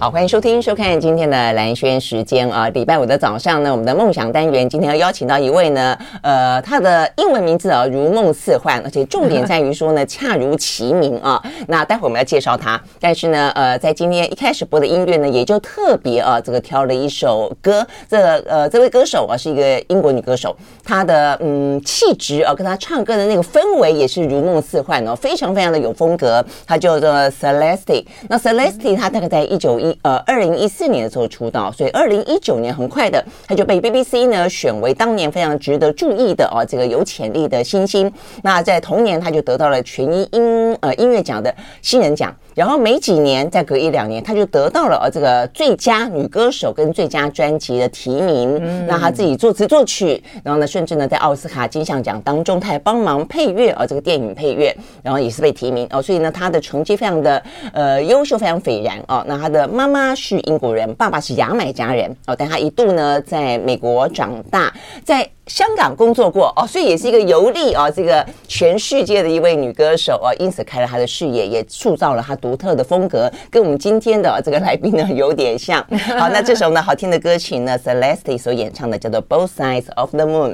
好，欢迎收听、收看今天的蓝轩时间啊！礼拜五的早上呢，我们的梦想单元今天要邀请到一位呢，呃，他的英文名字啊，如梦似幻，而且重点在于说呢，恰如其名啊。那待会我们要介绍他，但是呢，呃，在今天一开始播的音乐呢，也就特别啊，这个挑了一首歌。这个呃，这位歌手啊，是一个英国女歌手，她的嗯气质啊，跟她唱歌的那个氛围也是如梦似幻哦，非常非常的有风格。她叫做 Celeste。那 Celeste 她大概在一九一呃，二零一四年的时候出道，所以二零一九年很快的，他就被 BBC 呢选为当年非常值得注意的哦，这个有潜力的新星。那在同年，他就得到了全英音呃音乐奖的新人奖。然后没几年，再隔一两年，他就得到了呃这个最佳女歌手跟最佳专辑的提名。嗯，那他自己作词作曲，然后呢，甚至呢在奥斯卡金像奖当中，他还帮忙配乐啊，这个电影配乐，然后也是被提名哦。所以呢，他的成绩非常的呃优秀，非常斐然哦。那他的妈妈是英国人，爸爸是牙买加人哦，但他一度呢在美国长大，在。香港工作过哦，所以也是一个游历啊，这个全世界的一位女歌手啊，因此开了她的视野，也塑造了她独特的风格，跟我们今天的这个来宾呢有点像。好，那这首呢好听的歌曲呢，Celeste 所演唱的叫做《Both Sides of the Moon》。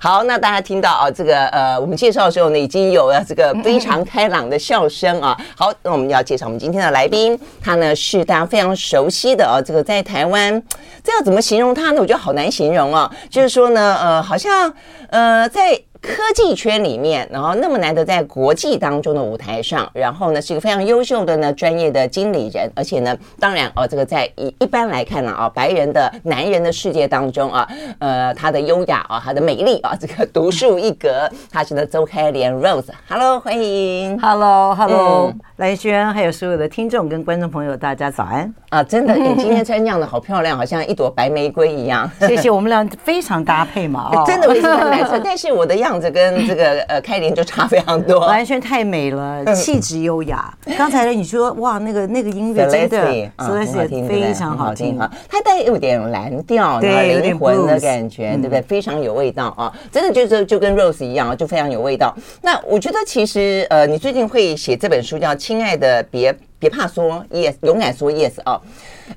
好，那大家听到啊，这个呃，我们介绍的时候呢，已经有了这个 非常开朗的笑声啊。好，那我们要介绍我们今天的来宾，他呢是大家非常熟悉的啊，这个在台湾，这要怎么形容他呢？我觉得好难形容啊，就是说呢，呃，好。像呃，在科技圈里面，然后那么难得在国际当中的舞台上，然后呢是一个非常优秀的呢专业的经理人，而且呢，当然哦，这个在一一般来看呢啊，白人的男人的世界当中啊，呃，他的优雅啊，他的美丽啊，这个独树一格。他是呢周开莲 Rose，Hello，欢迎，Hello，Hello，兰萱，还有所有的听众跟观众朋友，大家早安。啊，真的，你今天穿这样的好漂亮，好像一朵白玫瑰一样。谢谢，我们俩非常搭配嘛。哦，真的，我也是穿白色，但是我的样子跟这个呃开莲就差非常多。完全太美了，气质优雅。刚才你说哇，那个那个音乐真的，真的是非常好听啊。它带有点蓝调，对，灵魂的感觉，对不对？非常有味道啊！真的就是就跟 Rose 一样，就非常有味道。那我觉得其实呃，你最近会写这本书叫《亲爱的别》。别怕说 yes，勇敢说 yes 啊！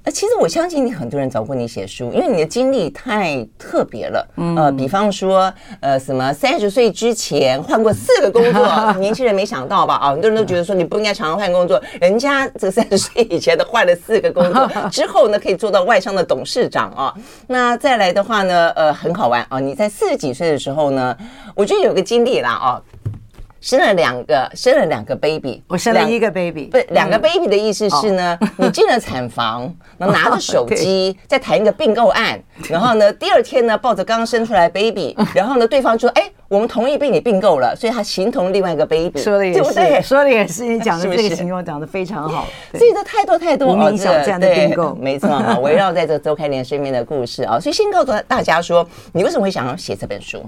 呃，其实我相信你很多人找过你写书，因为你的经历太特别了。呃，比方说，呃，什么三十岁之前换过四个工作，年轻人没想到吧？啊，很多人都觉得说你不应该常常换工作，人家这个三十岁以前都换了四个工作，之后呢可以做到外商的董事长啊。那再来的话呢，呃，很好玩啊！你在四十几岁的时候呢，我觉得有个经历啦啊。生了两个，生了两个 baby，我生了一个 baby，不，两个 baby 的意思是呢，你进了产房，然后拿着手机在谈一个并购案，然后呢，第二天呢，抱着刚生出来 baby，然后呢，对方说，哎，我们同意被你并购了，所以他形同另外一个 baby，说的也是，说的也是，你讲的这个形容讲的非常好，所以这太多太多无名小站的并购，没错啊，围绕在这周开莲身边的故事啊，所以先告诉大家说，你为什么会想要写这本书？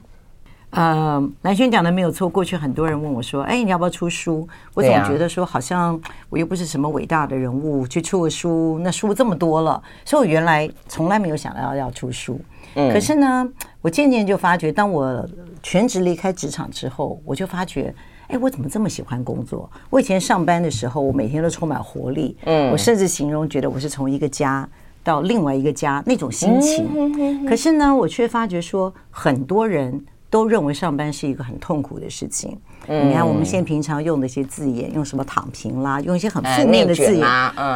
呃，蓝轩讲的没有错。过去很多人问我说：“哎，你要不要出书？”我总觉得说，好像我又不是什么伟大的人物，去出个书，那书这么多了，所以我原来从来没有想到要出书。嗯，可是呢，我渐渐就发觉，当我全职离开职场之后，我就发觉，哎，我怎么这么喜欢工作？我以前上班的时候，我每天都充满活力。嗯，我甚至形容觉得我是从一个家到另外一个家那种心情。可是呢，我却发觉说，很多人。都认为上班是一个很痛苦的事情。嗯，你看我们现在平常用的一些字眼，用什么躺平啦，用一些很负面的字眼，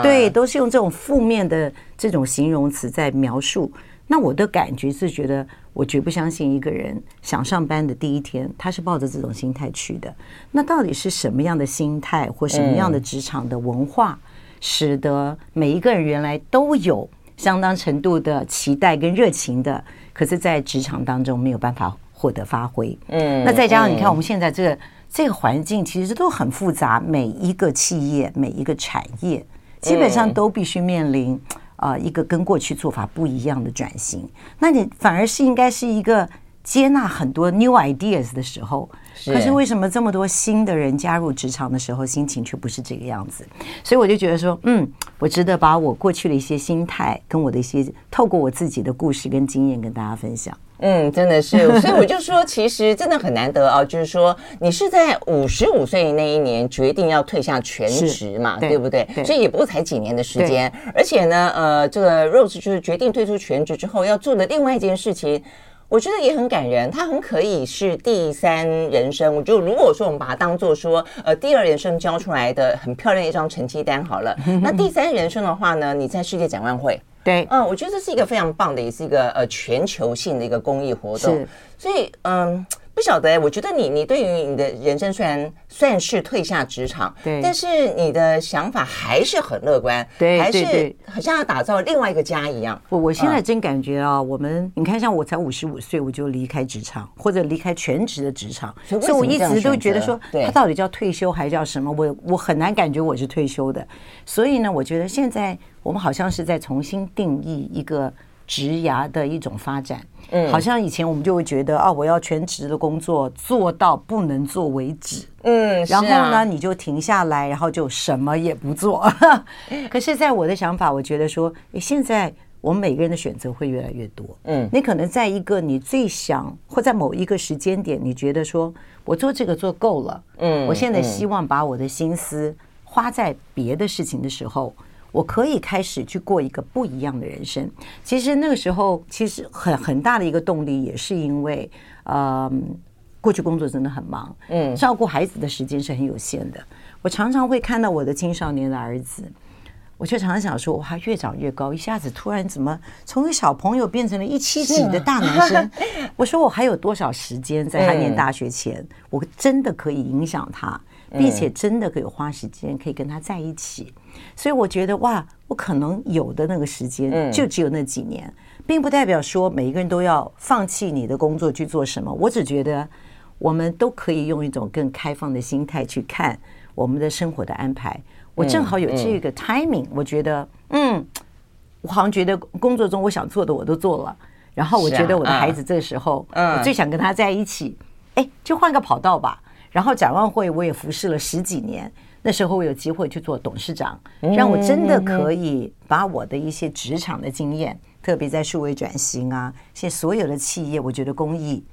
对，都是用这种负面的这种形容词在描述。那我的感觉是觉得，我绝不相信一个人想上班的第一天，他是抱着这种心态去的。那到底是什么样的心态，或什么样的职场的文化，使得每一个人原来都有相当程度的期待跟热情的，可是，在职场当中没有办法。获得发挥，嗯，那再加上你看，我们现在这个这个环境其实都很复杂，每一个企业、每一个产业，基本上都必须面临啊一个跟过去做法不一样的转型。那你反而是应该是一个接纳很多 new ideas 的时候，可是为什么这么多新的人加入职场的时候，心情却不是这个样子？所以我就觉得说，嗯，我值得把我过去的一些心态跟我的一些透过我自己的故事跟经验跟大家分享。嗯，真的是，所以我就说，其实真的很难得啊，就是说你是在五十五岁那一年决定要退下全职嘛，对，对不对？对，所以也不过才几年的时间，而且呢，呃，这个 Rose 就是决定退出全职之后要做的另外一件事情。我觉得也很感人，他很可以是第三人生。我就如果说我们把它当做说，呃，第二人生交出来的很漂亮一张成绩单好了。那第三人生的话呢，你在世界展望会，对，嗯，我觉得这是一个非常棒的，也是一个呃全球性的一个公益活动。所以嗯。不晓得，我觉得你你对于你的人生虽然算是退下职场，对，但是你的想法还是很乐观，对，还是好像要打造另外一个家一样。我我现在真感觉啊，我们你看，像我才五十五岁，我就离开职场，或者离开全职的职场，所以我一直都觉得说，他到底叫退休还叫什么？我我很难感觉我是退休的。所以呢，我觉得现在我们好像是在重新定义一个。职涯的一种发展，嗯，好像以前我们就会觉得啊，我要全职的工作做到不能做为止，嗯，然后呢，你就停下来，然后就什么也不做。可是，在我的想法，我觉得说，现在我们每个人的选择会越来越多，嗯，你可能在一个你最想，或在某一个时间点，你觉得说我做这个做够了，嗯，我现在希望把我的心思花在别的事情的时候。我可以开始去过一个不一样的人生。其实那个时候，其实很很大的一个动力，也是因为，嗯，过去工作真的很忙，嗯，照顾孩子的时间是很有限的。我常常会看到我的青少年的儿子，我却常常想说，哇，越长越高，一下子突然怎么从一个小朋友变成了一七几的大男生？我说我还有多少时间在他念大学前，我真的可以影响他。并且真的可以花时间可以跟他在一起，所以我觉得哇，我可能有的那个时间就只有那几年，并不代表说每一个人都要放弃你的工作去做什么。我只觉得我们都可以用一种更开放的心态去看我们的生活的安排。我正好有这个 timing，我觉得嗯，我好像觉得工作中我想做的我都做了，然后我觉得我的孩子这时候，我最想跟他在一起，哎，就换个跑道吧。然后展望会我也服侍了十几年，那时候我有机会去做董事长，让我真的可以把我的一些职场的经验，特别在数位转型啊，现在所有的企业，我觉得公益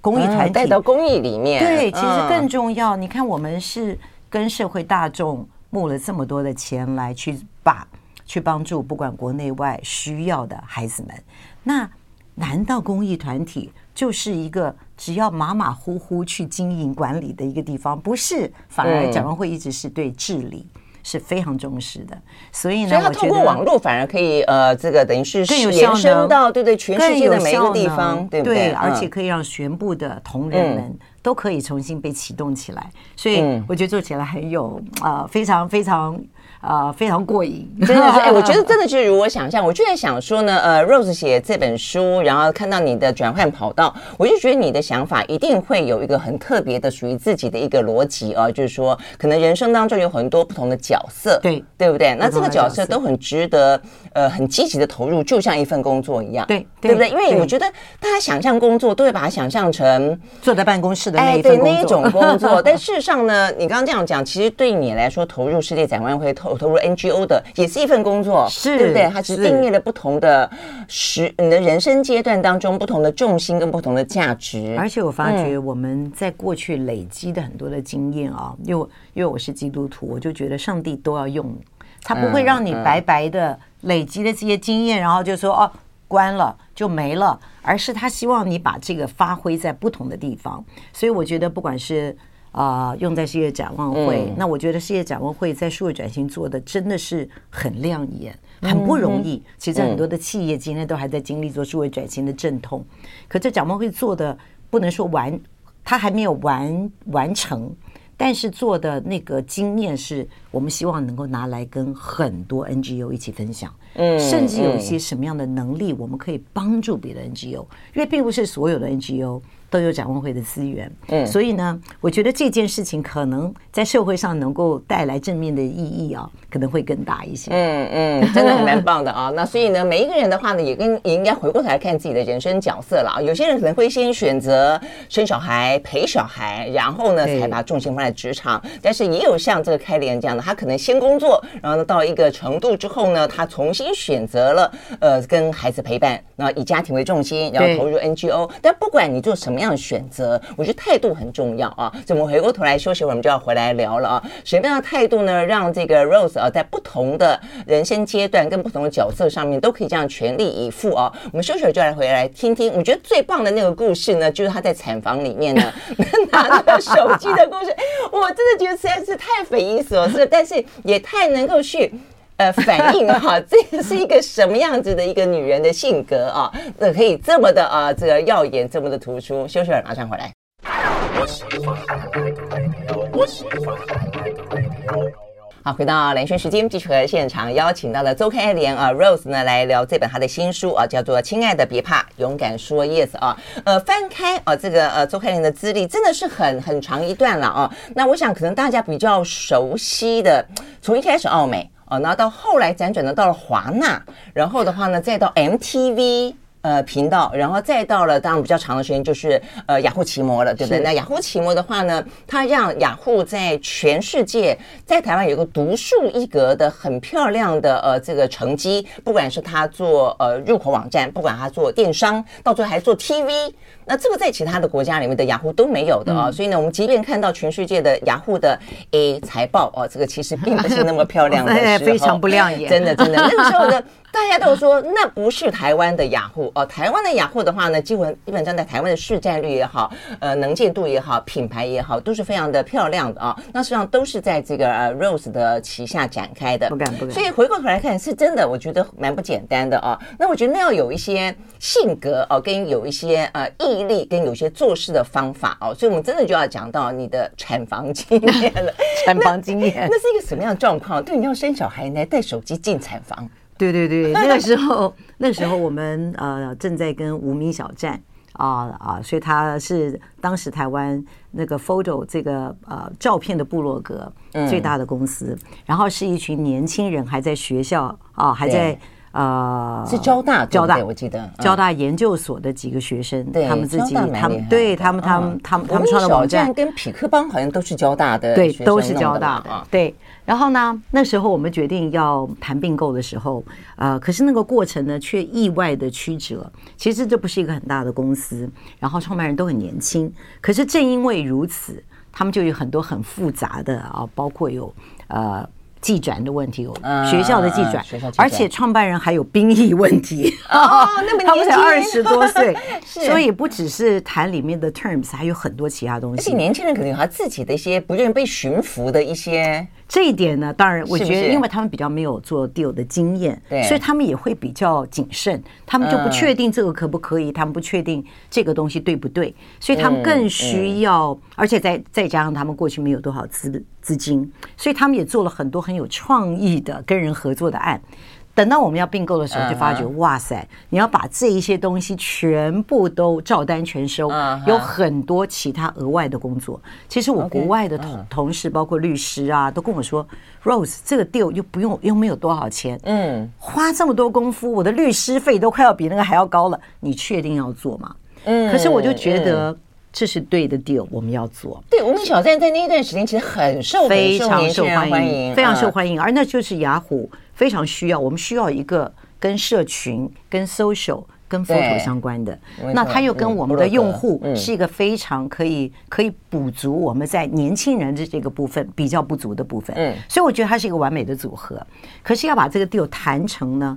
公益团体带到公益里面，对，其实更重要。你看，我们是跟社会大众募了这么多的钱来去把去帮助不管国内外需要的孩子们，那难道公益团体就是一个？只要马马虎虎去经营管理的一个地方，不是，反而展望会一直是对治理是非常重视的。所以呢，所以他通过网络反而可以呃，这个等于是更有效能到对对全世界的每一个地方，对不对？而且可以让全部的同仁们都可以重新被启动起来。所以我觉得做起来很有啊，非常非常。啊、呃，非常过瘾，真的是 哎，我觉得真的就是如我想象，我就在想说呢，呃，Rose 写这本书，然后看到你的转换跑道，我就觉得你的想法一定会有一个很特别的属于自己的一个逻辑啊，就是说，可能人生当中有很多不同的角色，对对不对？那这个角色都很值得呃很积极的投入，就像一份工作一样，对对不对？因为我觉得大家想象工作都会把它想象成坐在办公室的那一份工作，哎、那一种工作，但事实上呢，你刚刚这样讲，其实对你来说，投入世界展望会投。投入 NGO 的也是一份工作，是对不对？它是定义了不同的时你的人生阶段当中不同的重心跟不同的价值。而且我发觉我们在过去累积的很多的经验啊，因为因为我是基督徒，我就觉得上帝都要用，他不会让你白白的累积的这些经验，然后就说哦关了就没了，而是他希望你把这个发挥在不同的地方。所以我觉得不管是。啊、呃，用在世界展望会，嗯、那我觉得世界展望会在数位转型做的真的是很亮眼，很不容易。嗯、其实很多的企业今天都还在经历做数位转型的阵痛，嗯、可这展望会做的不能说完，它还没有完完成，但是做的那个经验是我们希望能够拿来跟很多 NGO 一起分享，嗯，甚至有一些什么样的能力，我们可以帮助别的 NGO，因为并不是所有的 NGO。都有展望会的资源，嗯，所以呢，我觉得这件事情可能在社会上能够带来正面的意义啊，可能会更大一些。嗯嗯，真的很蛮棒的啊。那所以呢，每一个人的话呢，也跟也应该回过头来看自己的人生角色了啊。有些人可能会先选择生小孩、陪小孩，然后呢才把重心放在职场。但是也有像这个开莲这样的，他可能先工作，然后呢到一个程度之后呢，他重新选择了呃跟孩子陪伴，然后以家庭为重心，然后投入 NGO。但不管你做什么样选择，我觉得态度很重要啊。怎么回过头来休息会，我们就要回来聊了啊。什么样的态度呢，让这个 Rose 啊在不同的人生阶段跟不同的角色上面都可以这样全力以赴啊？我们休息会就来回来听听。我觉得最棒的那个故事呢，就是他在产房里面呢 拿那个手机的故事。我真的觉得实在是太匪夷所思，但是也太能够去呃反映哈，这个是一个什么样子的一个女人的性格啊？那可以这么的啊，这个耀眼，这么的突出。休息会儿，马上回来。好，回到兰萱时间，继续和现场邀请到了周开莲啊，Rose 呢来聊这本她的新书啊，叫做《亲爱的别怕，勇敢说 Yes》啊。呃，翻开啊，这个呃周开莲的资历真的是很很长一段了啊。那我想可能大家比较熟悉的，从一开始奥美啊，那到后来辗转的到了华纳，然后的话呢，再到 MTV。呃，频道，然后再到了当然比较长的时间，就是呃雅虎奇摩了，对不对？那雅虎奇摩的话呢，它让雅虎在全世界，在台湾有个独树一格的很漂亮的呃这个成绩，不管是它做呃入口网站，不管它做电商，到最后还做 TV，那这个在其他的国家里面的雅虎都没有的啊、哦。所以呢，我们即便看到全世界的雅虎的 A 财报哦，这个其实并不是那么漂亮的 非常不亮眼，真的真的那个时候呢。大家都说那不是台湾的雅虎哦，台湾的雅虎的话呢，基本基本上在台湾的市占率也好，呃，能见度也好，品牌也好，都是非常的漂亮的啊、哦。那实际上都是在这个呃 Rose 的旗下展开的，不敢不敢。所以回过头来看，是真的，我觉得蛮不简单的啊、哦。那我觉得那要有一些性格哦，跟有一些呃毅力，跟有些做事的方法哦。所以我们真的就要讲到你的产房经验了。产房经验，那是一个什么样的状况？对，你要生小孩，你还带手机进产房。对对对，那个时候，那时候我们呃正在跟无名小站啊啊，所以他是当时台湾那个 photo 这个呃照片的部落格最大的公司，嗯、然后是一群年轻人还在学校啊，还在。呃，是交大，交大，我记得交大研究所的几个学生，对他们自己，他们对他们，他们，他们，他们创的网站跟匹克邦好像都是交大的，对，都是交大的，对。然后呢，那时候我们决定要谈并购的时候，呃，可是那个过程呢，却意外的曲折。其实这不是一个很大的公司，然后创办人都很年轻，可是正因为如此，他们就有很多很复杂的啊，包括有呃。技转的问题有学校的技转，而且创办人还有兵役问题。哦，那么他们才二十多岁，所以不只是谈里面的 terms，还有很多其他东西。而且年轻人可能有他自己的一些不愿意被驯服的一些。这一点呢，当然我觉得，因为他们比较没有做 deal 的经验，对，所以他们也会比较谨慎。他们就不确定这个可不可以，他们不确定这个东西对不对，所以他们更需要，而且再再加上他们过去没有多少资资金，所以他们也做了很多很有创意的跟人合作的案。等到我们要并购的时候，就发觉哇塞，你要把这一些东西全部都照单全收，有很多其他额外的工作。其实我国外的同同事，包括律师啊，都跟我说，Rose 这个 deal 又不用又没有多少钱，嗯，花这么多功夫，我的律师费都快要比那个还要高了，你确定要做吗？嗯，可是我就觉得这是对的 deal，我们要做。对，无名小站在那一段时间其实很受非常受欢迎，非常受欢迎，而那就是雅虎。非常需要，我们需要一个跟社群、跟 social、跟 photo 相关的。那它又跟我们的用户是一个非常可以可以补足我们在年轻人的这个部分比较不足的部分。嗯，所以我觉得它是一个完美的组合。可是要把这个 deal 谈成呢，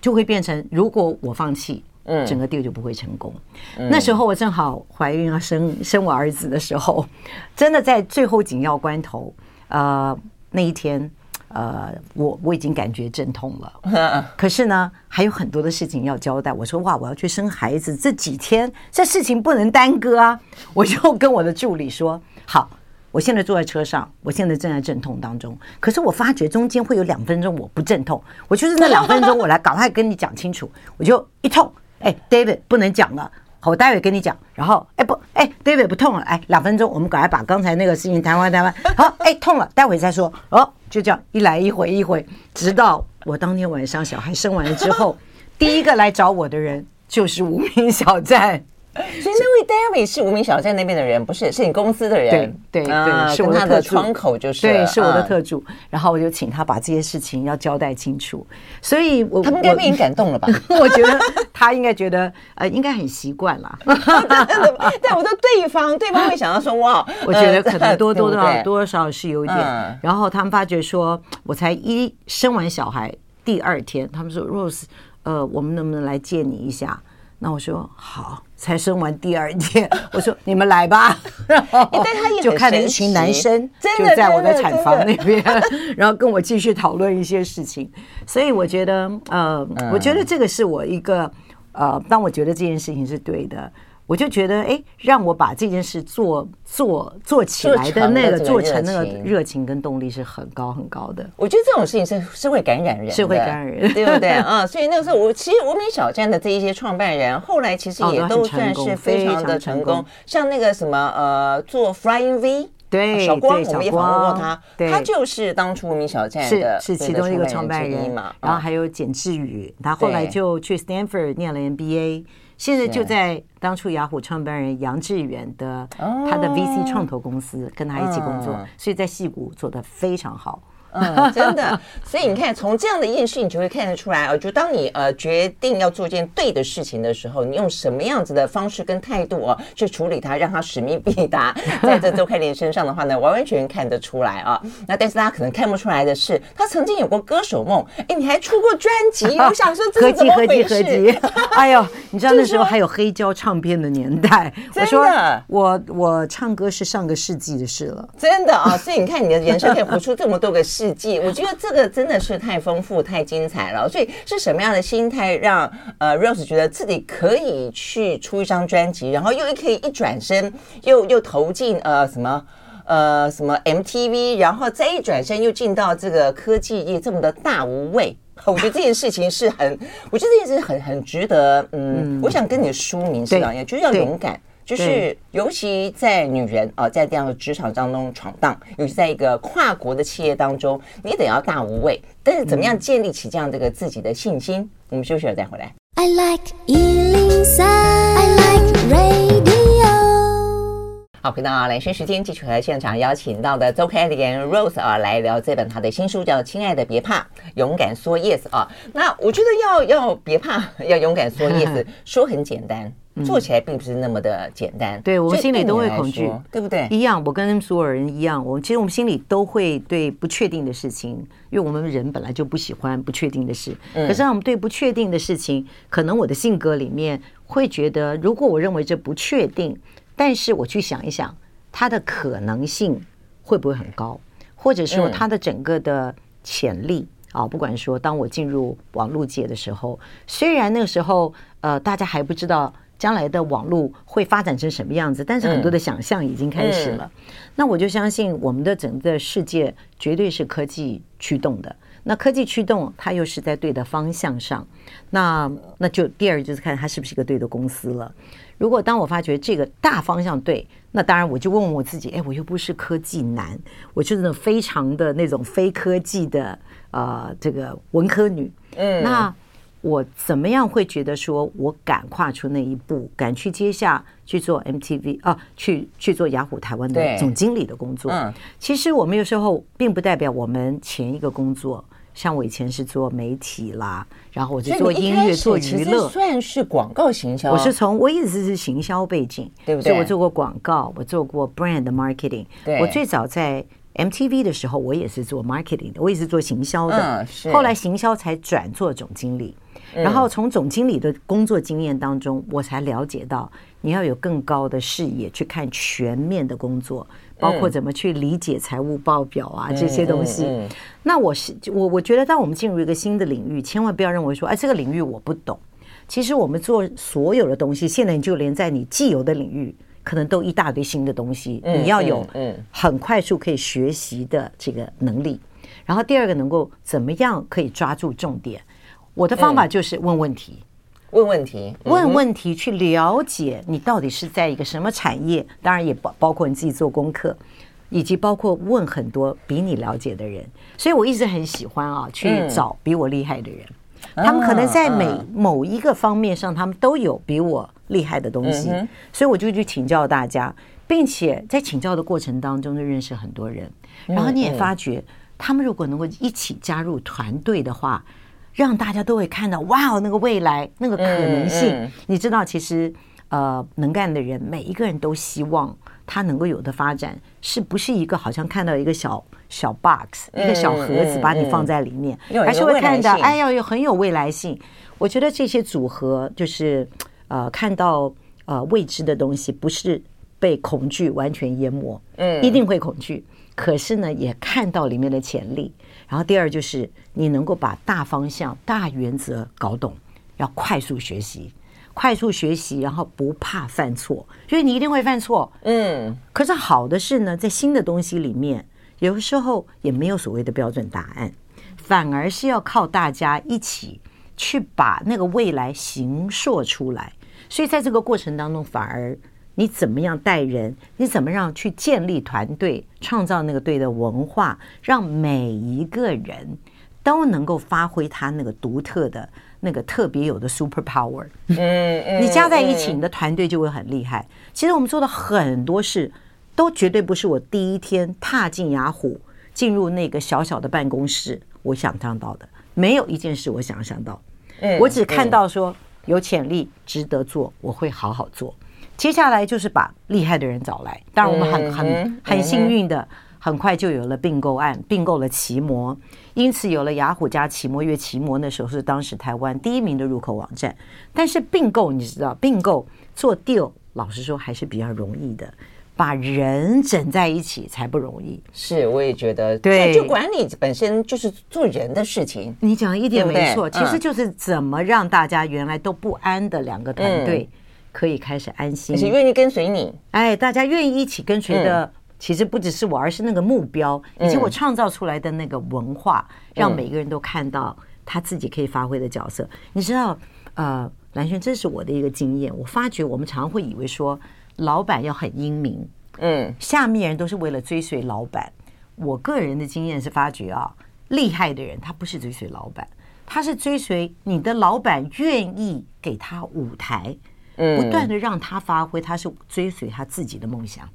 就会变成如果我放弃，嗯，整个 deal 就不会成功。那时候我正好怀孕要生生我儿子的时候，真的在最后紧要关头，呃，那一天。呃，我我已经感觉阵痛了，可是呢，还有很多的事情要交代。我说哇，我要去生孩子，这几天这事情不能耽搁啊！我就跟我的助理说，好，我现在坐在车上，我现在正在阵痛当中，可是我发觉中间会有两分钟我不阵痛，我就是那两分钟，我来 赶快跟你讲清楚，我就一痛，哎，David 不能讲了。我待会跟你讲，然后哎不哎，David 不痛了，哎，两分钟，我们赶快把刚才那个事情谈完谈完。好，哎，痛了，待会再说。哦，就这样一来一回一回，直到我当天晚上小孩生完了之后，第一个来找我的人就是无名小站。所以那位 David 是无名小站那边的人，不是？是你公司的人？对对对，是我的窗口，就是对，是我的特助。然后我就请他把这些事情要交代清楚。所以，我他们应该被你感动了吧？我觉得他应该觉得呃，应该很习惯了。但我说对方，对方会想到说哇，我觉得可能多多多少多少是有一点。然后他们发觉说，我才一生完小孩第二天，他们说 Rose，呃，我们能不能来见你一下？那我说好，才生完第二天，我说你们来吧，然后就看了一群男生就在我的产房那边，然后跟我继续讨论一些事情。所以我觉得，呃，我觉得这个是我一个，呃，当我觉得这件事情是对的。我就觉得，哎，让我把这件事做做做起来的那个做成那个热情跟动力是很高很高的。我觉得这种事情是是会感染人，是会感染人，对不对啊？所以那个时候，我其实无名小站的这一些创办人，后来其实也都算是非常的成功。像那个什么呃，做 Flying V，对，小光，我们也访问过他，他就是当初无名小站的是其中一个创办人嘛。然后还有简志宇，他后来就去 Stanford 念了 MBA。现在就在当初雅虎创办人杨致远的他的 VC 创投公司跟他一起工作，所以在戏谷做的非常好。嗯，真的，所以你看，从这样的一件事，你就会看得出来啊。就当你呃决定要做一件对的事情的时候，你用什么样子的方式跟态度啊去处理它，让它使命必达。在这周开莲身上的话呢，完完全全看得出来啊。那但是大家可能看不出来的是，他曾经有过歌手梦。哎，你还出过专辑？我想说，这是怎么回事？合集合集合集。哎呦，你知道那时候还有黑胶唱片的年代。我说我我唱歌是上个世纪的事了。真的啊，所以你看你的人生可以活出这么多个世。我觉得这个真的是太丰富、太精彩了。所以是什么样的心态让呃 Rose 觉得自己可以去出一张专辑，然后又可以一转身又又投进呃什么呃什么 MTV，然后再一转身又进到这个科技业这么的大无畏。我觉得这件事情是很，我觉得这件事情很很值得。嗯，嗯我想跟你的书名是一样，就是要勇敢。就是，尤其在女人啊，在这样的职场当中闯荡，尤其在一个跨国的企业当中，你得要大无畏。但是，怎么样建立起这样这个自己的信心？嗯、我们休息了再回来。I like 103, I like radio。好，回到兰萱时间，继续和现场邀请到的周开莲 Rose 啊，来聊这本他的新书，叫《亲爱的别怕，勇敢说 Yes》啊。那我觉得要要别怕，要勇敢说 Yes，说很简单。做起来并不是那么的简单，对，我们心里都会恐惧，对不对？一样，我跟所有人一样，我其实我们心里都会对不确定的事情，因为我们人本来就不喜欢不确定的事。可是让我们对不确定的事情，可能我的性格里面会觉得，如果我认为这不确定，但是我去想一想，它的可能性会不会很高，或者说它的整个的潜力啊，不管说当我进入网络界的时候，虽然那个时候呃大家还不知道。将来的网络会发展成什么样子？但是很多的想象已经开始了。那我就相信我们的整个世界绝对是科技驱动的。那科技驱动，它又是在对的方向上。那那就第二就是看它是不是一个对的公司了。如果当我发觉这个大方向对，那当然我就问问我自己：哎，我又不是科技男，我就是那种非常的那种非科技的呃这个文科女。嗯，那。我怎么样会觉得说，我敢跨出那一步，敢去接下去做 MTV 啊，去去做雅虎台湾的总经理的工作？嗯，其实我们有时候并不代表我们前一个工作，像我以前是做媒体啦，然后我就做音乐、做娱乐，算是广告行销。我是从我一直是行销背景，对不对？所以我做过广告，我做过 brand marketing。我最早在 MTV 的时候，我也是做 marketing 的，我也是做行销的。嗯，是。后来行销才转做总经理。然后从总经理的工作经验当中，我才了解到你要有更高的视野去看全面的工作，包括怎么去理解财务报表啊这些东西。那我是我我觉得，当我们进入一个新的领域，千万不要认为说，哎，这个领域我不懂。其实我们做所有的东西，现在你就连在你既有的领域，可能都一大堆新的东西，你要有很快速可以学习的这个能力。然后第二个，能够怎么样可以抓住重点。我的方法就是问问题，问问题，问问题，去了解你到底是在一个什么产业，当然也包包括你自己做功课，以及包括问很多比你了解的人。所以我一直很喜欢啊，去找比我厉害的人。他们可能在每某一个方面上，他们都有比我厉害的东西，所以我就去请教大家，并且在请教的过程当中就认识很多人。然后你也发觉，他们如果能够一起加入团队的话，让大家都会看到哇，那个未来那个可能性。你知道，其实呃，能干的人每一个人都希望他能够有的发展，是不是一个好像看到一个小。小 box 一个小盒子，把你放在里面，还是会看到哎，要有很有未来性。我觉得这些组合就是呃，看到呃未知的东西，不是被恐惧完全淹没，嗯，一定会恐惧。可是呢，也看到里面的潜力。然后第二就是你能够把大方向、大原则搞懂，要快速学习，快速学习，然后不怕犯错，因为你一定会犯错，嗯。可是好的是呢，在新的东西里面。有的时候也没有所谓的标准答案，反而是要靠大家一起去把那个未来形塑出来。所以在这个过程当中，反而你怎么样带人，你怎么样去建立团队，创造那个对的文化，让每一个人都能够发挥他那个独特的、那个特别有的 super power。你加在一起，你的团队就会很厉害。其实我们做的很多事。都绝对不是我第一天踏进雅虎，进入那个小小的办公室，我想象到的，没有一件事我想象到。我只看到说有潜力，值得做，我会好好做。接下来就是把厉害的人找来。当然，我们很很很幸运的，很快就有了并购案，并购了奇摩，因此有了雅虎加奇摩。因为奇摩那时候是当时台湾第一名的入口网站。但是并购，你知道，并购做 deal，老实说还是比较容易的。把人整在一起才不容易，是，我也觉得，对，就管理本身就是做人的事情。你讲一点没错，其实就是怎么让大家原来都不安的两个团队可以开始安心，而且愿意跟随你。哎，大家愿意一起跟随的，其实不只是我，而是那个目标，以及我创造出来的那个文化，让每个人都看到他自己可以发挥的角色。你知道，呃，蓝轩，这是我的一个经验，我发觉我们常常会以为说。老板要很英明，嗯，下面人都是为了追随老板。我个人的经验是发觉啊，厉害的人他不是追随老板，他是追随你的老板愿意给他舞台，不断的让他发挥，他是追随他自己的梦想，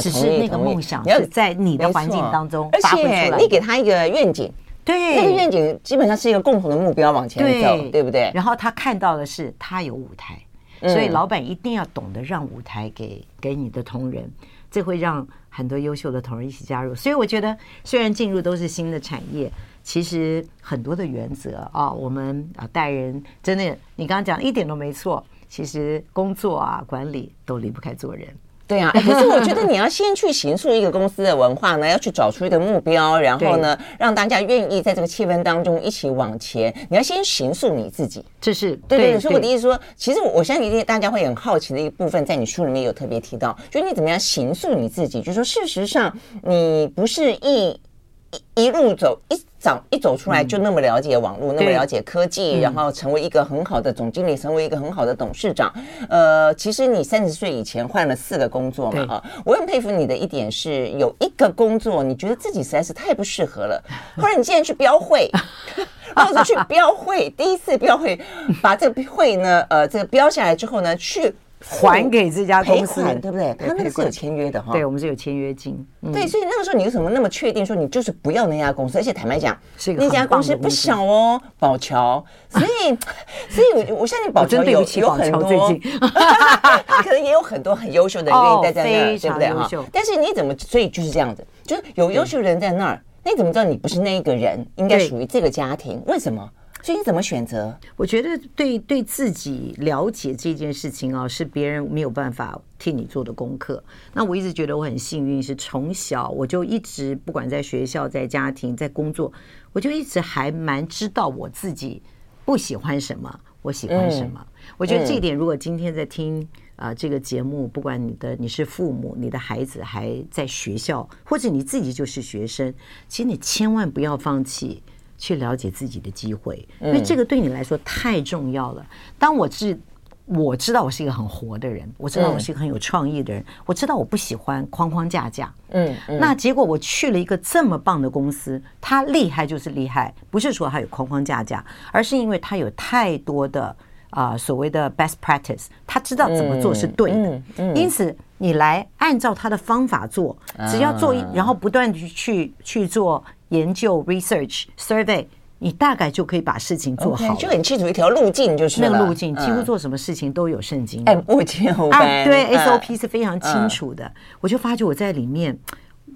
只是那个梦想是在你的环境当中发挥出来。而且你给他一个愿景，对，那个愿景基本上是一个共同的目标往前走，对不对？然后他看到的是他有舞台。所以，老板一定要懂得让舞台给给你的同仁，这会让很多优秀的同仁一起加入。所以，我觉得虽然进入都是新的产业，其实很多的原则啊，我们啊带人真的，你刚刚讲一点都没错。其实工作啊管理都离不开做人。对啊，可是我觉得你要先去形塑一个公司的文化呢，要去找出一个目标，然后呢，让大家愿意在这个气氛当中一起往前。你要先形塑你自己，这是对对。所以我的意思说，其实我相信一定大家会很好奇的一部分，在你书里面有特别提到，就你怎么样形塑你自己。就是说，事实上你不是一。一一路走，一早一走出来就那么了解网络，嗯、那么了解科技，然后成为一个很好的总经理，成为一个很好的董事长。呃，其实你三十岁以前换了四个工作嘛，啊，我很佩服你的一点是，有一个工作你觉得自己实在是太不适合了，后来你竟然去标会，或者去标会，第一次标会，把这个会呢，呃，这个标下来之后呢，去。还给这家公司，对不对？他那个是有签约的哈。对，我们是有签约金。对，所以那个时候你为什么那么确定说你就是不要那家公司？而且坦白讲，那家公司不小哦，宝桥。所以，所以我我相信宝侨有有很多，他可能也有很多很优秀的人愿意待在那儿，对不对哈？但是你怎么？所以就是这样子，就是有优秀人在那儿，那你怎么知道你不是那一个人？应该属于这个家庭？为什么？所以你怎么选择？我觉得对对自己了解这件事情啊，是别人没有办法替你做的功课。那我一直觉得我很幸运，是从小我就一直不管在学校、在家庭、在工作，我就一直还蛮知道我自己不喜欢什么，我喜欢什么。嗯、我觉得这一点，如果今天在听啊、呃、这个节目，不管你的你是父母，你的孩子还在学校，或者你自己就是学生，其实你千万不要放弃。去了解自己的机会，因为这个对你来说太重要了。当我是我知道我是一个很活的人，我知道我是一个很有创意的人，我知道我不喜欢框框架架。嗯，那结果我去了一个这么棒的公司，它厉害就是厉害，不是说它有框框架架，而是因为它有太多的啊所谓的 best practice，他知道怎么做是对的。因此你来按照他的方法做，只要做一，然后不断去去去做研究 research survey。你大概就可以把事情做好，就很清楚一条路径，就是那个路径，几乎做什么事情都有圣经。哎，我见我啊，对，SOP 是非常清楚的。我就发觉我在里面，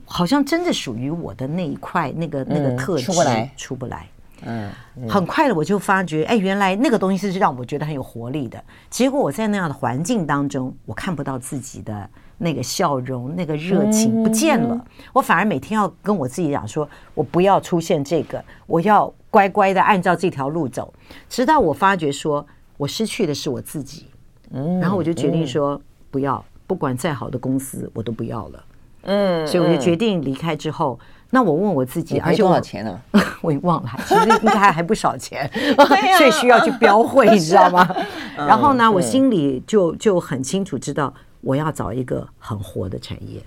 好像真的属于我的那一块，那个那个特质出不来，出不来。嗯，很快的我就发觉，哎，原来那个东西是让我觉得很有活力的。结果我在那样的环境当中，我看不到自己的。那个笑容，那个热情不见了，我反而每天要跟我自己讲说，我不要出现这个，我要乖乖的按照这条路走，直到我发觉说我失去的是我自己，嗯然后我就决定说不要，不管再好的公司我都不要了，嗯，所以我就决定离开之后，那我问我自己，而且多少钱呢？我也忘了，其实应该还不少钱，所以需要去标会，你知道吗？然后呢，我心里就就很清楚知道。我要找一个很活的产业，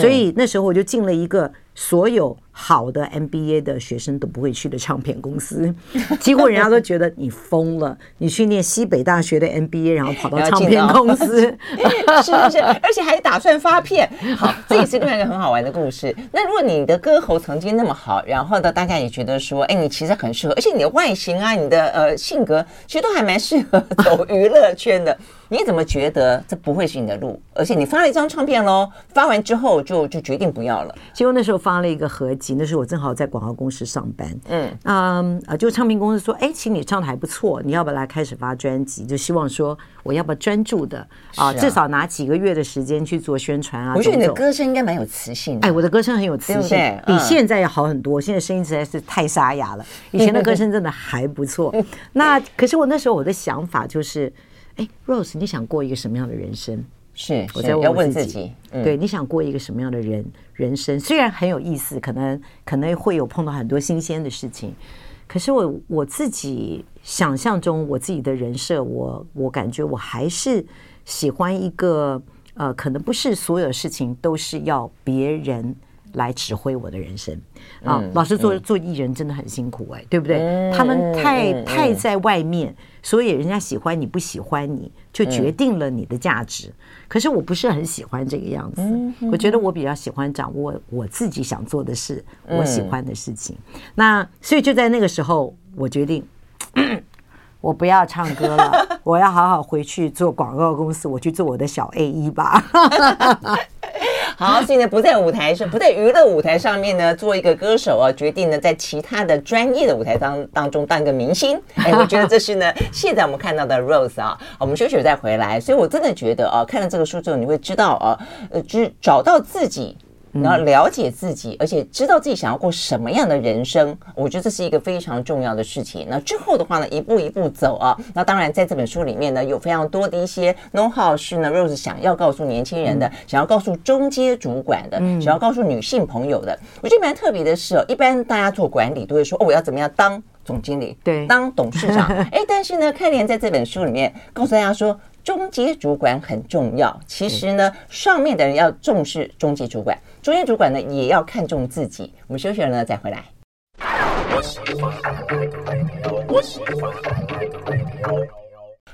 所以那时候我就进了一个所有。好的 MBA 的学生都不会去的唱片公司，结果人家都觉得你疯了。你去念西北大学的 MBA，然后跑到唱片公司，是不是？而且还打算发片。好，这也是另外一个很好玩的故事。那如果你的歌喉曾经那么好，然后呢，大家也觉得说，哎，你其实很适合，而且你的外形啊，你的呃性格，其实都还蛮适合走娱乐圈的。你怎么觉得这不会是你的路？而且你发了一张唱片喽，发完之后就就决定不要了。结果那时候发了一个合集。那时候我正好在广告公司上班，嗯啊，就唱片公司说，哎，其实你唱的还不错，你要不要来开始发专辑？就希望说我要不要专注的啊，至少拿几个月的时间去做宣传啊。我觉得你的歌声应该蛮有磁性的，哎，我的歌声很有磁性，比现在要好很多。现在声音实在是太沙哑了，以前的歌声真的还不错。那可是我那时候我的想法就是，哎，Rose，你想过一个什么样的人生？是，我在问我自己，对，你想过一个什么样的人人生？虽然很有意思，可能可能会有碰到很多新鲜的事情，可是我我自己想象中我自己的人设，我我感觉我还是喜欢一个呃，可能不是所有事情都是要别人。来指挥我的人生啊！老师做，做艺人真的很辛苦哎，对不对？他们太太在外面，所以人家喜欢你不喜欢你就决定了你的价值。可是我不是很喜欢这个样子，我觉得我比较喜欢掌握我自己想做的事，我喜欢的事情。那所以就在那个时候，我决定 我不要唱歌了，我要好好回去做广告公司，我去做我的小 A 一吧。好，所以呢，不在舞台上，不在娱乐舞台上面呢，做一个歌手啊，决定呢，在其他的专业的舞台当当中当一个明星。哎，我觉得这是呢，现在我们看到的 Rose 啊，我们休息再回来。所以我真的觉得啊，看了这个书之后，你会知道啊，呃，就是找到自己。然后了解自己，而且知道自己想要过什么样的人生，我觉得这是一个非常重要的事情。那之后的话呢，一步一步走啊。那当然，在这本书里面呢，有非常多的一些 know-how 是呢，Rose 想要告诉年轻人的，想要告诉中阶主管的，想要告诉女性朋友的。我觉得蛮特别的是哦，一般大家做管理都会说，哦，我要怎么样当总经理，对，当董事长。哎，但是呢，开莲在这本书里面告诉大家说。中级主管很重要，其实呢，上面的人要重视中级主管，中级主管呢也要看重自己。我们休息了呢，再回来。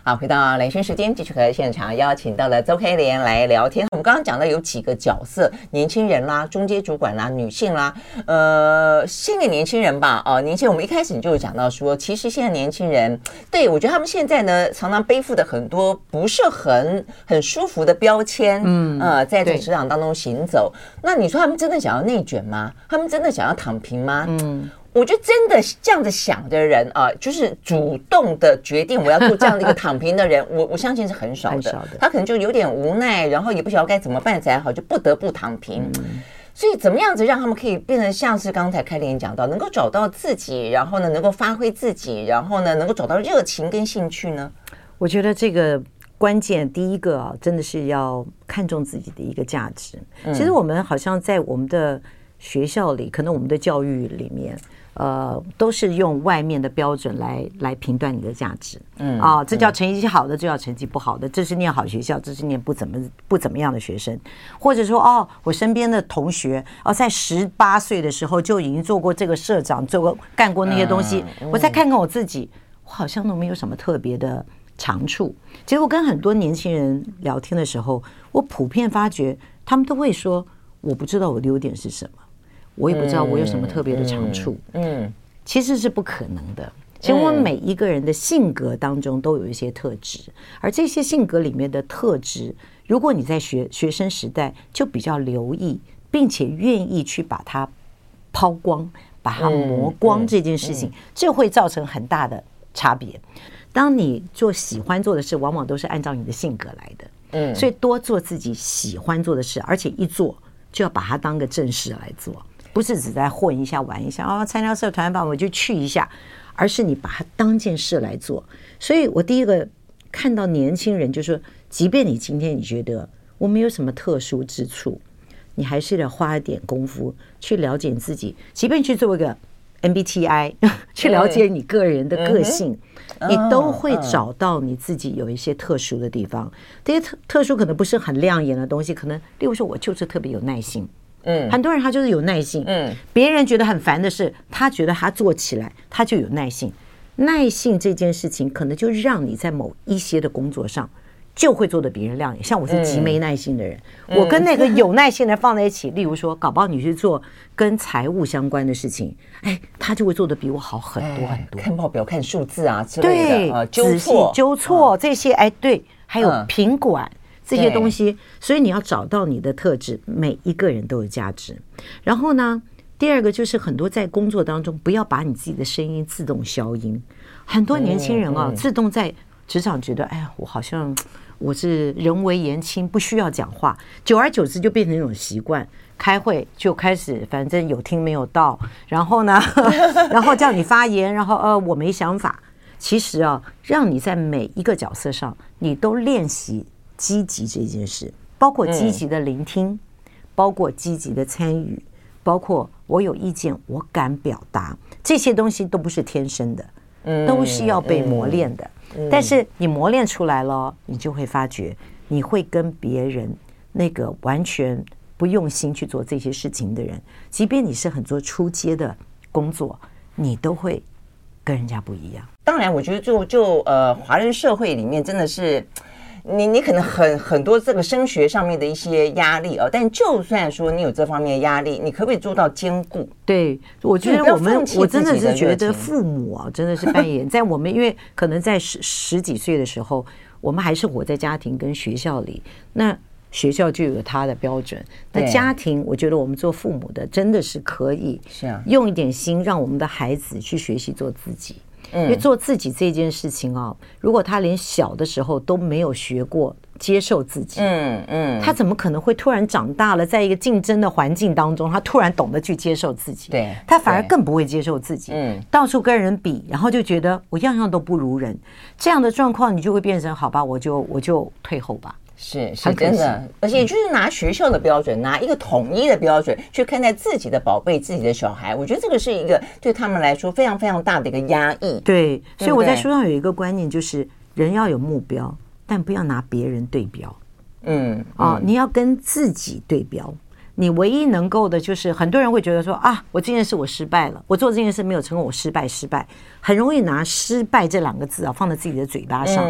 好，回到兰萱时间，继续和现场邀请到了周开莲来聊天。我们刚刚讲到有几个角色：年轻人啦、中阶主管啦、女性啦。呃，现在年轻人吧，哦，年轻人，我们一开始你就有讲到说，其实现在年轻人，对，我觉得他们现在呢，常常背负的很多不是很很舒服的标签，嗯，呃，在这个职场当中行走。那你说他们真的想要内卷吗？他们真的想要躺平吗？嗯。我觉得真的这样子想的人啊，就是主动的决定我要做这样的一个躺平的人，我我相信是很少的。他可能就有点无奈，然后也不晓得该怎么办才好，就不得不躺平。嗯。所以怎么样子让他们可以变成像是刚才开莲讲到，能够找到自己，然后呢能够发挥自己，然后呢能够找到热情跟兴趣呢？我觉得这个关键第一个啊，真的是要看重自己的一个价值。其实我们好像在我们的学校里，可能我们的教育里面。呃，都是用外面的标准来来评断你的价值。嗯啊，这叫成绩好的，这叫成绩不好的，这是念好学校，这是念不怎么不怎么样的学生。或者说，哦，我身边的同学，哦，在十八岁的时候就已经做过这个社长，做过干过那些东西。我再看看我自己，我好像都没有什么特别的长处。结果跟很多年轻人聊天的时候，我普遍发觉，他们都会说，我不知道我的优点是什么。我也不知道我有什么特别的长处，嗯，其实是不可能的。其实我们每一个人的性格当中都有一些特质，而这些性格里面的特质，如果你在学学生时代就比较留意，并且愿意去把它抛光、把它磨光这件事情，这会造成很大的差别。当你做喜欢做的事，往往都是按照你的性格来的，嗯，所以多做自己喜欢做的事，而且一做就要把它当个正事来做。不是只在混一下玩一下啊，参加社团吧，我就去一下，而是你把它当件事来做。所以我第一个看到年轻人，就是说，即便你今天你觉得我没有什么特殊之处，你还是得花一点功夫去了解自己。即便去做一个 MBTI，去了解你个人的个性，你都会找到你自己有一些特殊的地方。这些特特殊可能不是很亮眼的东西，可能例如说，我就是特别有耐心。嗯，很多人他就是有耐性。嗯，别人觉得很烦的事，他觉得他做起来他就有耐性。耐性这件事情，可能就让你在某一些的工作上就会做得比人亮眼。像我是极没耐性的人，我跟那个有耐性的人放在一起，例如说，搞不好你去做跟财务相关的事情，哎，他就会做的比我好很多很多。看报表、看数字啊之类的，对，仔细纠错这些，哎，对，还有品管。这些东西，所以你要找到你的特质，每一个人都有价值。然后呢，第二个就是很多在工作当中，不要把你自己的声音自动消音。很多年轻人啊，自动在职场觉得，哎呀，我好像我是人微言轻，不需要讲话。久而久之就变成一种习惯，开会就开始，反正有听没有到。然后呢，然后叫你发言，然后呃，我没想法。其实啊，让你在每一个角色上，你都练习。积极这件事，包括积极的聆听，包括积极的参与，包括我有意见，我敢表达，这些东西都不是天生的，都是要被磨练的。但是你磨练出来了，你就会发觉，你会跟别人那个完全不用心去做这些事情的人，即便你是很多初阶的工作，你都会跟人家不一样。当然，我觉得就就呃，华人社会里面真的是。你你可能很很多这个升学上面的一些压力哦，但就算说你有这方面的压力，你可不可以做到兼顾？对，我觉得我们我真的是觉得父母啊，真的是扮演 在我们，因为可能在十十几岁的时候，我们还是活在家庭跟学校里，那学校就有它的标准，那家庭，我觉得我们做父母的真的是可以是啊，用一点心让我们的孩子去学习做自己。因为做自己这件事情啊，如果他连小的时候都没有学过接受自己，嗯嗯，他怎么可能会突然长大了，在一个竞争的环境当中，他突然懂得去接受自己？对，他反而更不会接受自己，嗯，到处跟人比，然后就觉得我样样都不如人，这样的状况，你就会变成好吧，我就我就退后吧。是是真的，而且就是拿学校的标准，拿一个统一的标准去看待自己的宝贝、自己的小孩，我觉得这个是一个对他们来说非常非常大的一个压抑。对，所以我在书上有一个观念，就是人要有目标，但不要拿别人对标。嗯，啊，你要跟自己对标。你唯一能够的就是，很多人会觉得说啊，我这件事我失败了，我做这件事没有成功，我失败，失败，很容易拿失败这两个字啊放在自己的嘴巴上。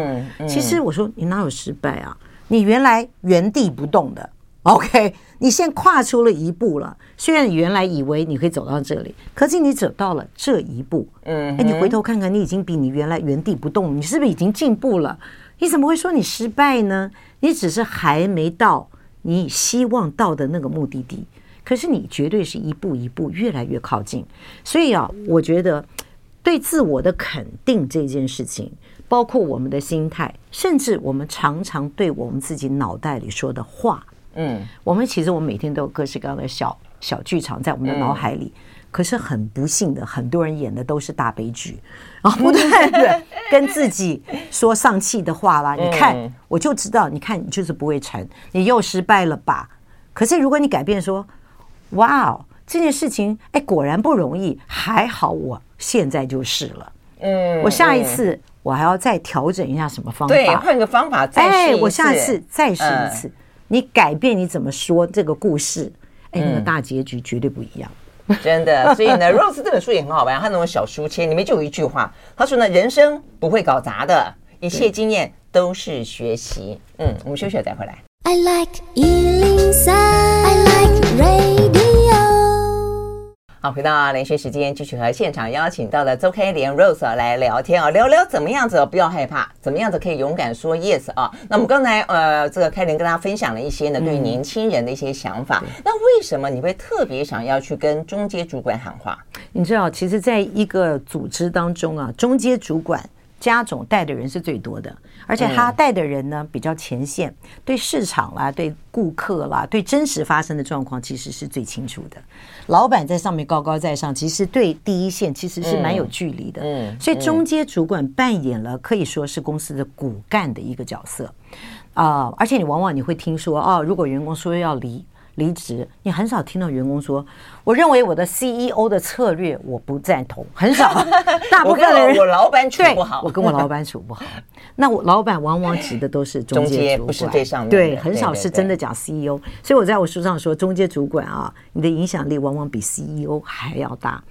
其实我说你哪有失败啊？你原来原地不动的，OK？你现在跨出了一步了。虽然你原来以为你可以走到这里，可是你走到了这一步，嗯，哎，你回头看看，你已经比你原来原地不动，你是不是已经进步了？你怎么会说你失败呢？你只是还没到你希望到的那个目的地，可是你绝对是一步一步越来越靠近。所以啊，我觉得对自我的肯定这件事情。包括我们的心态，甚至我们常常对我们自己脑袋里说的话，嗯，我们其实我们每天都有各式各样的小小剧场在我们的脑海里，可是很不幸的，很多人演的都是大悲剧，然 后不断的跟自己说丧气的话啦。你看，我就知道，你看你就是不会成，你又失败了吧？可是如果你改变说，哇哦，这件事情，哎，果然不容易。还好我现在就是了。嗯，我下一次我还要再调整一下什么方法？对，换个方法再试一次。哎，我下一次再试一次。嗯、你改变你怎么说这个故事？哎，那个大结局绝对不一样。真的，所以呢，Rose 这本书也很好玩。他那种小书签里面就有一句话，他说呢：“人生不会搞砸的，一切经验都是学习。”嗯，我们休息了再回来。I like 103, I like。好，回到连线时间，继续和现场邀请到的周开莲 Rose 来聊天啊，聊聊怎么样子不要害怕，怎么样子可以勇敢说 yes 啊。那我们刚才呃，这个开莲跟大家分享了一些呢，对年轻人的一些想法。嗯、那为什么你会特别想要去跟中阶主管喊话？你知道，其实在一个组织当中啊，中阶主管。家总带的人是最多的，而且他带的人呢比较前线，对市场啦、对顾客啦、对真实发生的状况，其实是最清楚的。老板在上面高高在上，其实对第一线其实是蛮有距离的。嗯，所以中阶主管扮演了可以说是公司的骨干的一个角色啊。而且你往往你会听说哦，如果员工说要离离职，你很少听到员工说。我认为我的 CEO 的策略我不赞同，很少，大部分的人我老板处不好，我跟我老板处不好。那我老板往往指的都是中介主管，不是最上面。对，很少是真的讲 CEO。所以我在我书上说，中介主管啊，你的影响力往往比 CEO 还要大。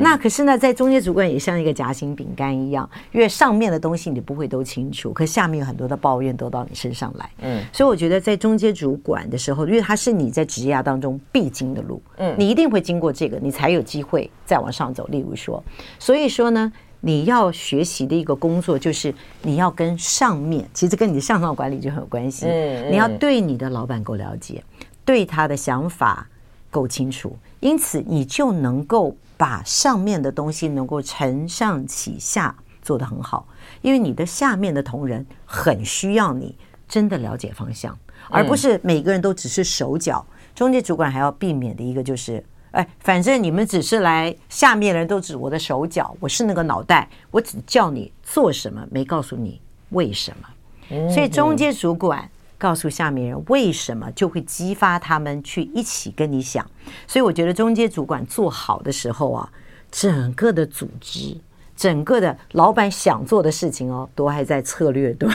那可是呢，在中介主管也像一个夹心饼干一样，因为上面的东西你不会都清楚，可下面有很多的抱怨都到你身上来。嗯，所以我觉得在中介主管的时候，因为他是你在职业当中必经的路，嗯，你一定会。经过这个，你才有机会再往上走。例如说，所以说呢，你要学习的一个工作就是你要跟上面，其实跟你的向上管理就很有关系。嗯，你要对你的老板够了解，对他的想法够清楚，因此你就能够把上面的东西能够承上启下做得很好。因为你的下面的同仁很需要你真的了解方向，而不是每个人都只是手脚。中介主管还要避免的一个就是。哎，反正你们只是来，下面人都指我的手脚，我是那个脑袋，我只叫你做什么，没告诉你为什么。所以中间主管告诉下面人为什么，就会激发他们去一起跟你想。所以我觉得中间主管做好的时候啊，整个的组织，整个的老板想做的事情哦，都还在策略端，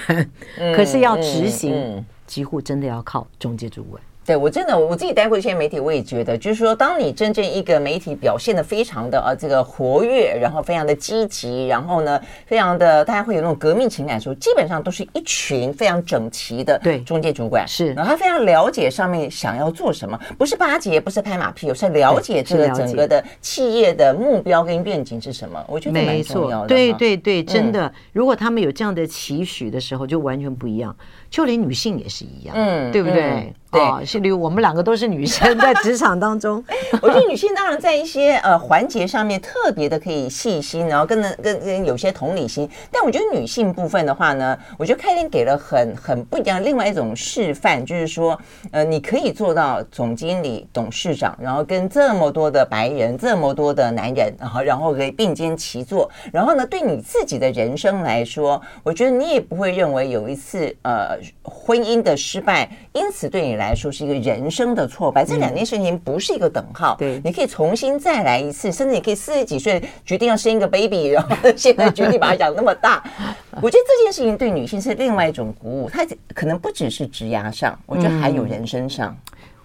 可是要执行，几乎真的要靠中介主管。对，我真的我自己待过一些媒体，我也觉得，就是说，当你真正一个媒体表现的非常的呃这个活跃，然后非常的积极，然后呢，非常的大家会有那种革命情感的时候，基本上都是一群非常整齐的对中介主管是，然后他非常了解上面想要做什么，不是巴结，不是拍马屁，而是了解这个整个的企业的目标跟愿景是什么。我觉得蛮重要的。对对对，真的，如果他们有这样的期许的时候，就完全不一样。就连女性也是一样，嗯，对不对？嗯、对，是例如我们两个都是女生，在职场当中，我觉得女性当然在一些呃环节上面特别的可以细心，然后跟跟跟有些同理心。但我觉得女性部分的话呢，我觉得开莲给了很很不一样另外一种示范，就是说，呃，你可以做到总经理、董事长，然后跟这么多的白人、这么多的男人，然后然后可以并肩齐坐，然后呢，对你自己的人生来说，我觉得你也不会认为有一次呃。婚姻的失败，因此对你来说是一个人生的挫败。这两件事情不是一个等号。对，你可以重新再来一次，甚至你可以四十几岁决定要生一个 baby，然后现在决定把它养那么大。我觉得这件事情对女性是另外一种鼓舞。它可能不只是职涯上，我觉得还有人生上。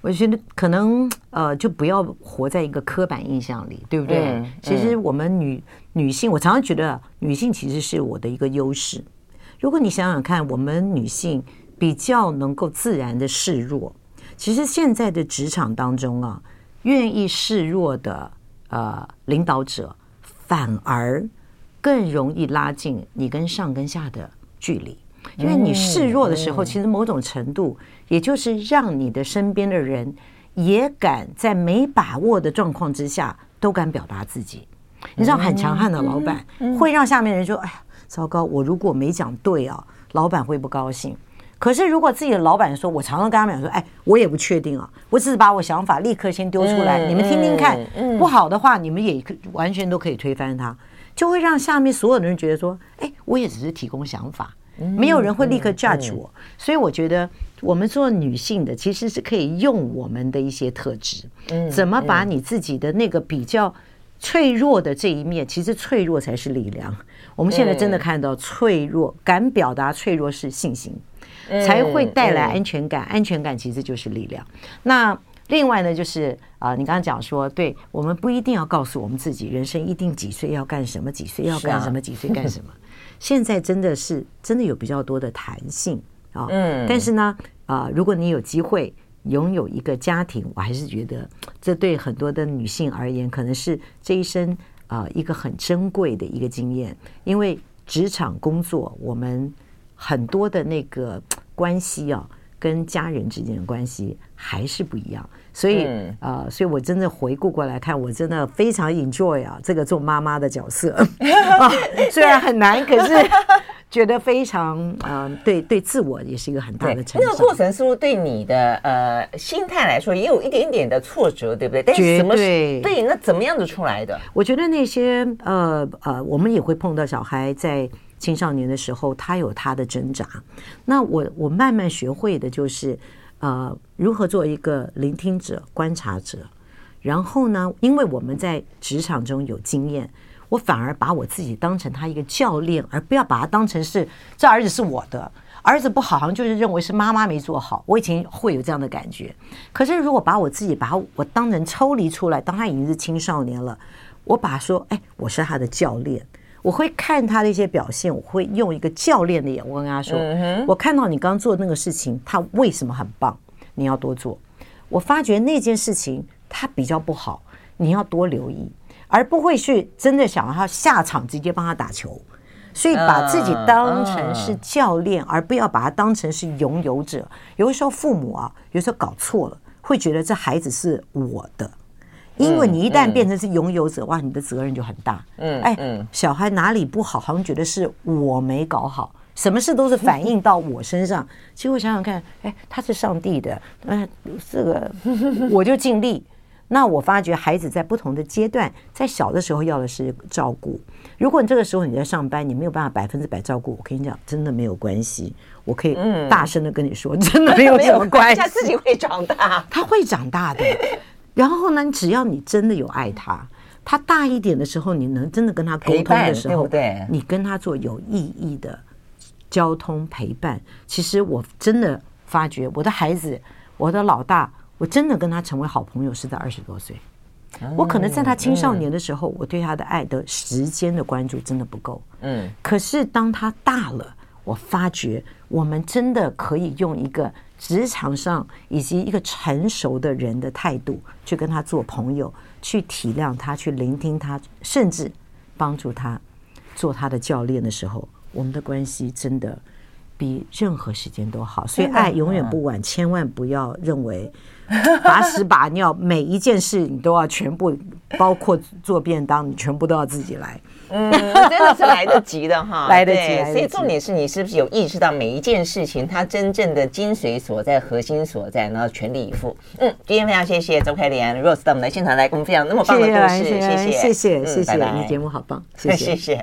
我觉得可能呃，就不要活在一个刻板印象里，对不对？其实我们女女性，我常常觉得女性其实是我的一个优势。如果你想想看，我们女性比较能够自然的示弱，其实现在的职场当中啊，愿意示弱的呃领导者，反而更容易拉近你跟上跟下的距离。因为你示弱的时候，其实某种程度，也就是让你的身边的人也敢在没把握的状况之下，都敢表达自己。你知道，很强悍的老板会让下面人说：“哎呀。”糟糕！我如果没讲对啊，老板会不高兴。可是如果自己的老板说，我常常跟他们讲说，哎，我也不确定啊，我只是把我想法立刻先丢出来，你们听听看，不好的话，你们也完全都可以推翻它，就会让下面所有的人觉得说，哎，我也只是提供想法，没有人会立刻 judge 我。所以我觉得，我们做女性的其实是可以用我们的一些特质，怎么把你自己的那个比较脆弱的这一面，其实脆弱才是力量。我们现在真的看到，脆弱敢表达脆弱是信心，才会带来安全感。安全感其实就是力量。那另外呢，就是啊，你刚刚讲说，对我们不一定要告诉我们自己，人生一定几岁要干什么，几岁要干什么，几岁干什么。现在真的是真的有比较多的弹性啊。嗯。但是呢，啊，如果你有机会。拥有一个家庭，我还是觉得这对很多的女性而言，可能是这一生啊一个很珍贵的一个经验。因为职场工作，我们很多的那个关系啊，跟家人之间的关系还是不一样。所以啊，所以我真的回顾过来看，我真的非常 enjoy 啊，这个做妈妈的角色 啊，虽然很难，可是。觉得非常嗯、呃，对对，自我也是一个很大的成长。那个过程是不是对你的呃心态来说也有一点点的挫折，对不对？但是什么？对，对，那怎么样子出来的？我觉得那些呃呃，我们也会碰到小孩在青少年的时候，他有他的挣扎。那我我慢慢学会的就是呃，如何做一个聆听者、观察者。然后呢，因为我们在职场中有经验。我反而把我自己当成他一个教练，而不要把他当成是这儿子是我的儿子不好，好像就是认为是妈妈没做好。我以前会有这样的感觉。可是如果把我自己把我当成抽离出来，当他已经是青少年了，我把说，哎，我是他的教练，我会看他的一些表现，我会用一个教练的眼光跟他说，我看到你刚做那个事情，他为什么很棒，你要多做。我发觉那件事情他比较不好，你要多留意。而不会去真的想让他下场直接帮他打球，所以把自己当成是教练，而不要把他当成是拥有者。有的时候父母啊，有时候搞错了，会觉得这孩子是我的，因为你一旦变成是拥有者，哇，你的责任就很大。嗯，哎，小孩哪里不好，好像觉得是我没搞好，什么事都是反映到我身上。其实我想想看，哎，他是上帝的，嗯，这个 我就尽力。那我发觉孩子在不同的阶段，在小的时候要的是照顾。如果你这个时候你在上班，你没有办法百分之百照顾，我跟你讲，真的没有关系。我可以大声的跟你说，真的没有什么 关系，他自己会长大，他会长大的。然后呢，只要你真的有爱他，他大一点的时候，你能真的跟他沟通的时候，对，你跟他做有意义的交通陪伴。其实我真的发觉，我的孩子，我的老大。我真的跟他成为好朋友是在二十多岁，我可能在他青少年的时候，我对他的爱的时间的关注真的不够。嗯，可是当他大了，我发觉我们真的可以用一个职场上以及一个成熟的人的态度去跟他做朋友，去体谅他，去聆听他，甚至帮助他做他的教练的时候，我们的关系真的比任何时间都好。所以爱永远不晚，千万不要 认为。把屎把尿，每一件事你都要全部，包括做便当，你全部都要自己来。嗯，真的是来得及的哈，来得及。所以重点是你是不是有意识到每一件事情它真正的精髓所在、核心所在，然后全力以赴。嗯，今天非常谢谢周凯莲 Rose 到我们的现场来跟我们分享那么棒的故事，谢谢，谢谢，谢谢，你节目好棒，谢谢，谢谢。